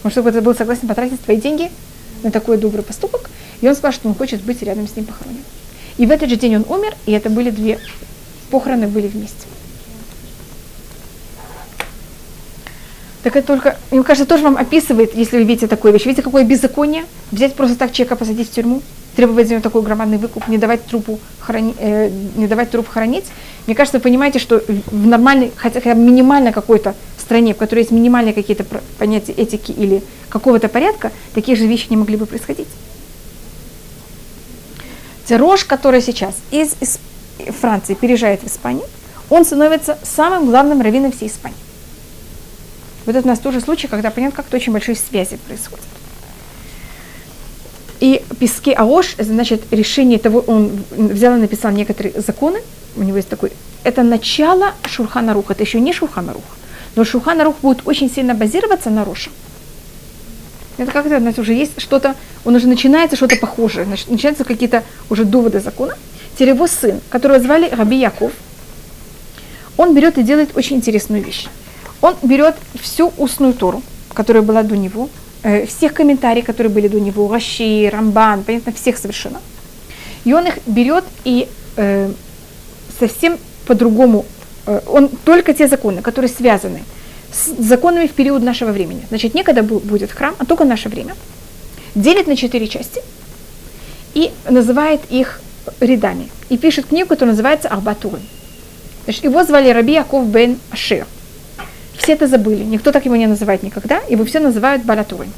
Может, чтобы ты был согласен потратить твои деньги на такой добрый поступок, и он сказал, что он хочет быть рядом с ним похоронен. И в этот же день он умер, и это были две похороны были вместе. Так это только, мне кажется, тоже вам описывает, если вы видите такую вещь. Видите, какое беззаконие? Взять просто так человека, посадить в тюрьму, требовать за него такой громадный выкуп, не давать трупу храни, э, не давать труп хранить. Мне кажется, вы понимаете, что в нормальной, хотя бы минимально какой-то стране, в которой есть минимальные какие-то понятия этики или какого-то порядка, такие же вещи не могли бы происходить. Рож, который сейчас из, из Франции переезжает в Испанию, он становится самым главным раввином всей Испании. Вот это у нас тоже случай, когда понятно, как-то очень большие связи происходят. И Пески Аош, значит, решение того, он взял и написал некоторые законы, у него есть такой, это начало Шурхана Руха, это еще не Шурхана Рух, но Шурхана Рух будет очень сильно базироваться на Роша. Это как-то нас уже есть что-то, он уже начинается что-то похожее, значит, начинаются какие-то уже доводы закона. Теперь его сын, которого звали Раби Яков, он берет и делает очень интересную вещь он берет всю устную Тору, которая была до него, э, всех комментариев, которые были до него, Раши, Рамбан, понятно, всех совершенно. И он их берет и э, совсем по-другому, э, он только те законы, которые связаны с законами в период нашего времени. Значит, некогда будет храм, а только наше время. Делит на четыре части и называет их рядами. И пишет книгу, которая называется Арбатуры. Значит, его звали Раби Яков бен Ашир – все это забыли. Никто так его не называет никогда. Его все называют Балатурой.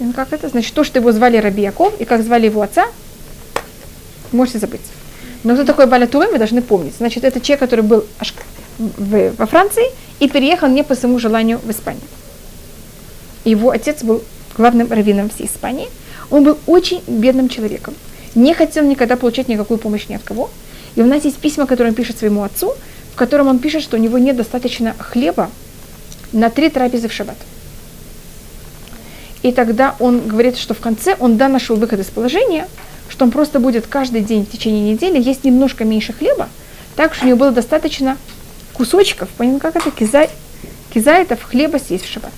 Ну, как это? Значит, то, что его звали Раби и как звали его отца, можете забыть. Но кто такой Балатурой, мы должны помнить. Значит, это человек, который был в, во Франции и переехал не по своему желанию в Испанию. Его отец был главным раввином всей Испании. Он был очень бедным человеком. Не хотел никогда получать никакую помощь ни от кого. И у нас есть письма, которые он пишет своему отцу, в котором он пишет, что у него нет достаточно хлеба на три трапезы в шаббат. И тогда он говорит, что в конце он да нашел выход из положения, что он просто будет каждый день в течение недели есть немножко меньше хлеба, так что у него было достаточно кусочков, понятно, как это, кизай, хлеба съесть в шаббат.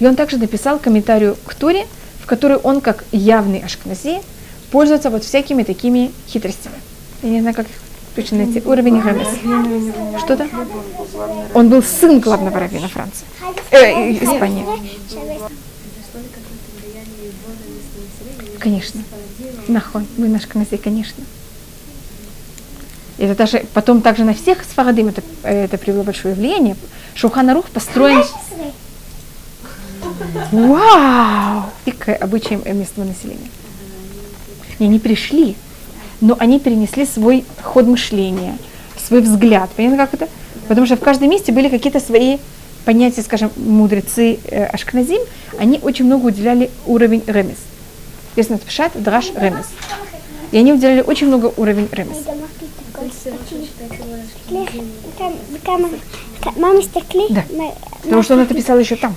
И он также написал комментарию к Туре, в которой он, как явный ашкнази, пользуется вот всякими такими хитростями. Я не знаю, как их точно найти уровень Гамес. Что-то? Он был сын главного раввина Франции. Э, Испании. Конечно. Нахон, мы наш Каназе, конечно. Это даже потом также на всех сфарадим это, это привело большое влияние. Шуханарух построен... Вау! И к обычаям местного населения. И они пришли но они перенесли свой ход мышления, свой взгляд. Понятно, как это? Потому что в каждом месте были какие-то свои понятия, скажем, мудрецы э, Ашкназим, они очень много уделяли уровень ремес. Если пшат, драш, ремес. И они уделяли очень много уровень ремес. Да, потому что он это писал еще там.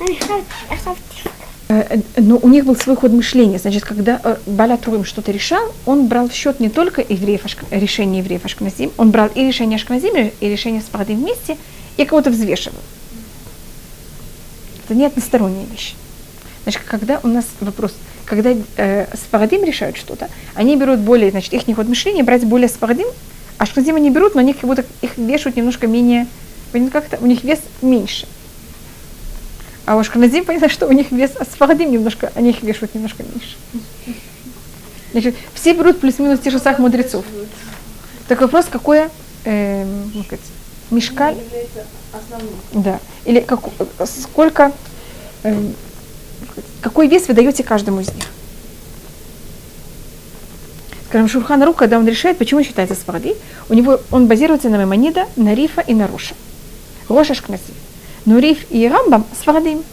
Э, но у них был свой ход мышления. Значит, когда э, Баля Турим что-то решал, он брал в счет не только евреев, решение евреев Ашкназим, он брал и решение Ашкназим, и решение Спардим вместе, и кого-то взвешивал. Это не односторонняя вещь. Значит, когда у нас вопрос, когда э, Спарадим решают что-то, они берут более, значит, их ход мышления, брать более Спарадим, а Ашкназим они берут, но они как будто их вешают немножко менее, как-то у них вес меньше. А у Ашканазим понятно, что у них вес, а Сфарадим немножко, они их вешают немножко меньше. Значит, все берут плюс-минус те же самых мудрецов. Так вопрос, какое, э, сказать, мешкаль? Да. Или как, сколько эм, какой вес вы даете каждому из них. Скажем, Шурхан Рух, когда он решает, почему он считается Сфаради, у него он базируется на Маймонида, на Рифа и на Роша. Роша Шкнаси. Но Риф и Рамбам Сфарадим.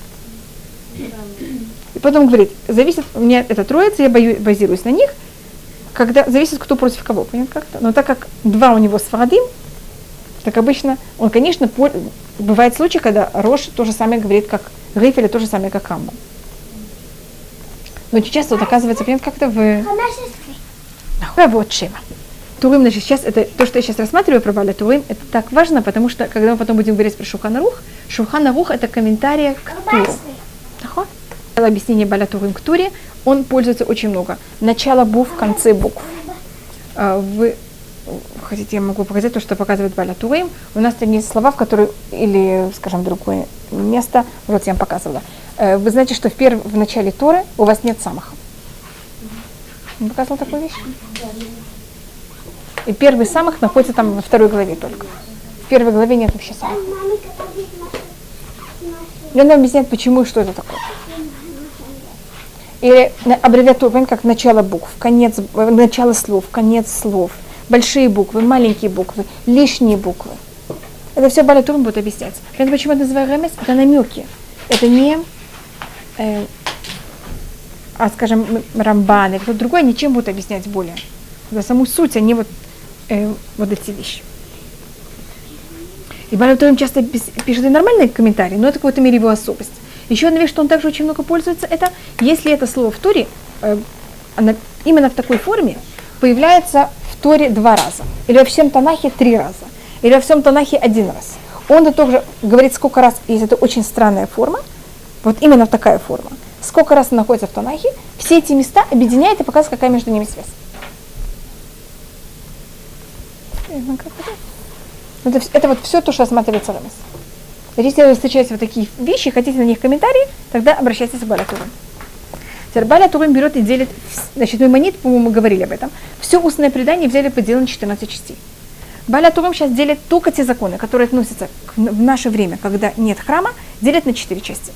И потом говорит, зависит, у меня это троица, я бою, базируюсь на них, когда зависит, кто против кого, понятно как-то. Но так как два у него Сфарадим, так обычно, он, конечно, по, бывает случаи, когда Рош то же самое говорит, как Риф, или то же самое, как Рамбам. Но очень часто вот оказывается, понятно, как-то в... А вот Шема. Турим, значит, сейчас это то, что я сейчас рассматриваю про Баля Турим, это так важно, потому что, когда мы потом будем говорить про Шухана Рух, Шухана Рух это комментарий к Туру. Ага. Объяснение Баля Турим к Туре, он пользуется очень много. Начало букв, в конце букв. А, вы хотите, я могу показать то, что показывает Баля Турим. У нас там есть слова, в которые, или, скажем, другое место, вот я вам показывала. Э, вы знаете, что в, перв... в начале Торы у вас нет самых. Он показывал такую вещь? И первый самых находится там во второй главе только. В первой главе нет вообще самых. И он объясняет, почему и что это такое. Или аббревиатура, как начало букв, конец, э, начало слов, конец слов, большие буквы, маленькие буквы, лишние буквы. Это все Балатурм будет объяснять. Это почему я называю ремес? Это намеки. Это не, э, а скажем, Рамбан или кто-то другой, ничем будут объяснять более. За саму суть, не вот э, вот эти вещи. И Балатурим часто пишет и нормальные комментарии, но это в какой-то мере его особость. Еще одна вещь, что он также очень много пользуется, это если это слово в Туре, э, именно в такой форме, появляется в Торе два раза, или во всем Танахе три раза, или во всем Танахе один раз. Он это тоже говорит, сколько раз, если это очень странная форма, вот именно такая форма, сколько раз она находится в Танахе, все эти места объединяет и показывает, какая между ними связь. Это, это вот все то, что осматривается Рамес. Если вы встречаете вот такие вещи, хотите на них комментарии, тогда обращайтесь к Баля Турим. Теперь Баля Турим берет и делит, значит, Маймонит, по-моему, мы говорили об этом, все устное предание взяли поделено на 14 частей. Баля Турим сейчас делит только те законы, которые относятся к, в наше время, когда нет храма, делят на 4 части.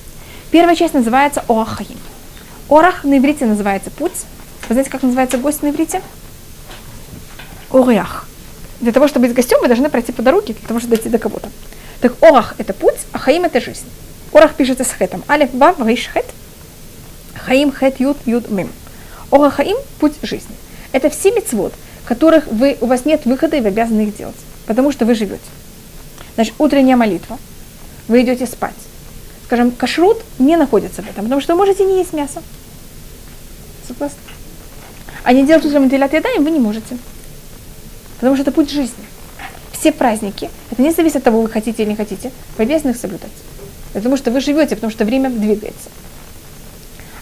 Первая часть называется Орахаим. Орах на иврите называется путь. Вы знаете, как называется гость на иврите? Ореах. Для того, чтобы быть гостем, вы должны пройти по дороге, для того, чтобы дойти до кого-то. Так орах – это путь, а хаим – это жизнь. Орах пишется с хетом. Алиф, вав, риш, хет. Хаим, хет, юд, юд, мим. Орах хаим – путь жизни. Это все мецвод, которых вы, у вас нет выхода и вы обязаны их делать, потому что вы живете. Значит, утренняя молитва, вы идете спать. Скажем, кашрут не находится в этом, потому что вы можете не есть мясо. Согласны? А не делать утром делят едаем вы не можете. Потому что это путь жизни все праздники, это не зависит от того, вы хотите или не хотите, вы обязаны их соблюдать. Потому что вы живете, потому что время двигается.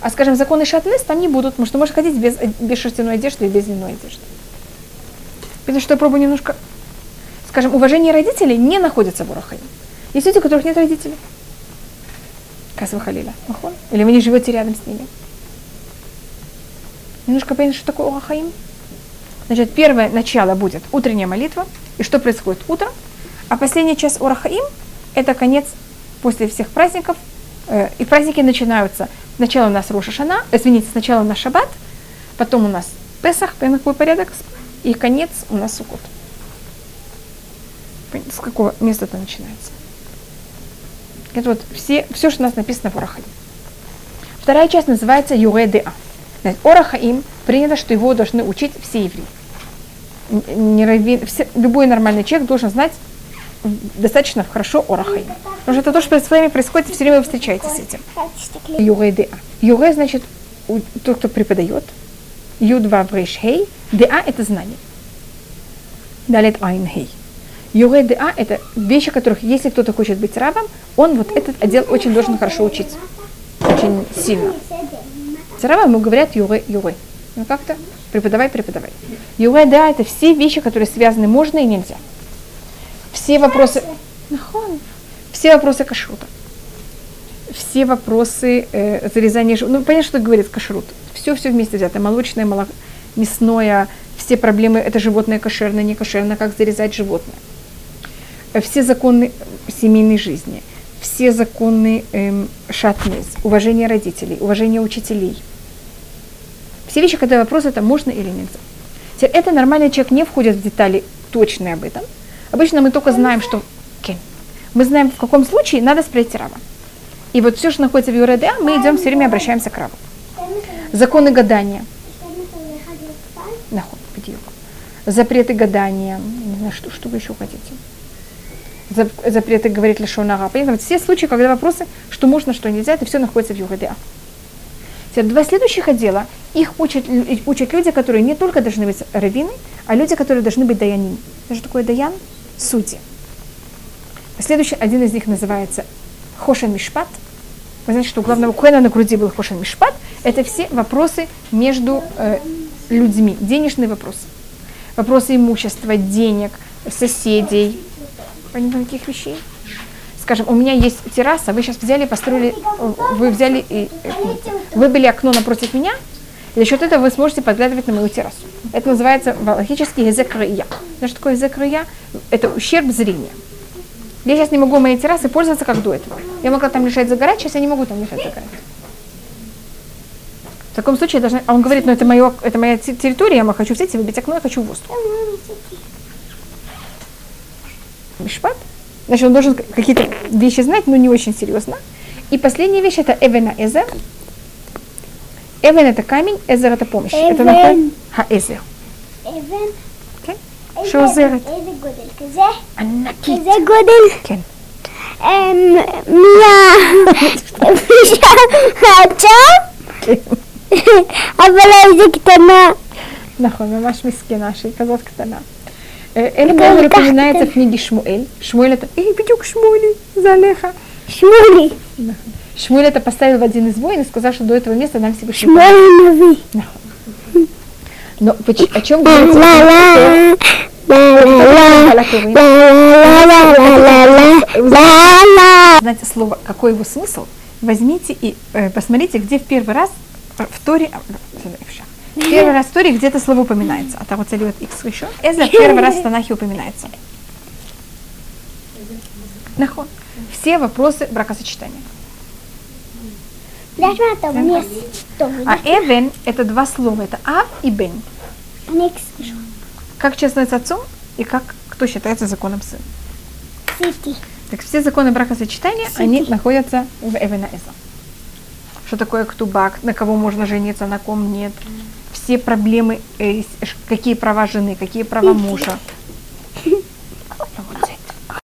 А, скажем, законы шатнес там не будут, потому что можешь ходить без, без шерстяной одежды и без льняной одежды. Потому что я пробую немножко... Скажем, уважение родителей не находится в Урахаим. Есть люди, у которых нет родителей. Казва Халиля. Или вы не живете рядом с ними. Немножко понятно, что такое Урахаим? Значит, первое начало будет утренняя молитва. И что происходит утром? А последний час Урахаим – это конец после всех праздников. Э, и праздники начинаются. Сначала у нас Роша Шана, извините, сначала у нас Шаббат, потом у нас Песах, какой порядок, и конец у нас Сукот. С какого места это начинается? Это вот все, все, что у нас написано в Орахаим. Вторая часть называется Юредеа. Орахаим принято, что его должны учить все евреи не раввин, все, любой нормальный человек должен знать достаточно хорошо Орахаим. Потому что это то, что с вами происходит, все время вы встречаетесь с этим. Юре ДА. Юре значит тот, кто преподает. Юдва вреш хей. ДА это знание. Далее айн хей. Юре ДА это вещи, которых, если кто-то хочет быть рабом, он вот этот отдел очень должен хорошо учиться. Очень сильно. С рабом ему говорят юре, юре. Ну как-то преподавай, преподавай. Юэда – это все вещи, которые связаны можно и нельзя. Все вопросы... Все вопросы кашрута. Все вопросы э, зарезания Ну, понятно, что говорит кашрут. Все-все вместе взято. Молочное, молоко, мясное, все проблемы, это животное кошерное, не кошерное, как зарезать животное. Все законы семейной жизни. все законы эм, шатнез, уважение родителей, уважение учителей. Все вещи, когда вопрос, это можно или нельзя. Теперь это нормальный человек не входит в детали точные об этом. Обычно мы только знаем, что okay, мы знаем, в каком случае надо спросить Рава. И вот все, что находится в ЮРДА, мы идем все время обращаемся к Раву. Законы гадания. Нахуй, Запреты гадания. Не знаю, что, что вы еще хотите запреты говорить лишонара. Понятно? Все случаи, когда вопросы, что можно, что нельзя, это все находится в ЮГДА. Два следующих отдела, их учат, учат люди, которые не только должны быть раввины, а люди, которые должны быть даяним. Что такое даян? Судьи. Следующий, один из них называется Хошен Мишпат. Вы знаете, что у главного коина на груди был Хошен Мишпат. Это все вопросы между э, людьми, денежные вопросы. Вопросы имущества, денег, соседей, таких вещей? Скажем, у меня есть терраса, вы сейчас взяли, построили, вы взяли, и, э, выбили окно напротив меня, и за счет этого вы сможете подглядывать на мою террасу. Это называется логически язык рыя. Знаешь, что такое язык рыя? Это ущерб зрения. Я сейчас не могу моей террасой пользоваться, как до этого. Я могла там лежать загорать, сейчас я не могу там лежать загорать. В таком случае должна... А он говорит, ну это, мое, это моя территория, я хочу взять и выбить окно, я хочу воздух. Мишпат. Значит, он должен какие-то вещи знать, но не очень серьезно. И последняя вещь это Эвена Эзер. Эвен это камень, Эзер это помощь. Эвен. Это находит Хаэзер. אבן. כן? שעוזרת. איזה גודל? כזה? ענקית. כזה גודל? כן. אמ, מה... עכשיו? אבל איזה קטנה. נכון, ממש מסכנה שהיא כזאת קטנה. Э, это да, напоминается это... в книге Шмуэль. Шмуэль это «Эй, бедюк Шмуэли, Залеха!» Шмуэли! Шмуэль это поставил в один из войн и сказал, что до этого места нам всего Шмуэль Но о чем говорится? Знаете слово, какой его смысл? Возьмите и э, посмотрите, где в первый раз э, в Торе, Первый раз в Торе где-то слово упоминается. А там вот целиот их еще. Эзра первый раз в Танахе упоминается. Нахон. Все вопросы бракосочетания. А Эвен это два слова, это А и Бен. Как человек с отцом и как кто считается законом сына. Так все законы бракосочетания, они находятся в Эвена Эза. Что такое ктубак, на кого можно жениться, на ком нет все проблемы, э, э, какие права жены, какие права мужа.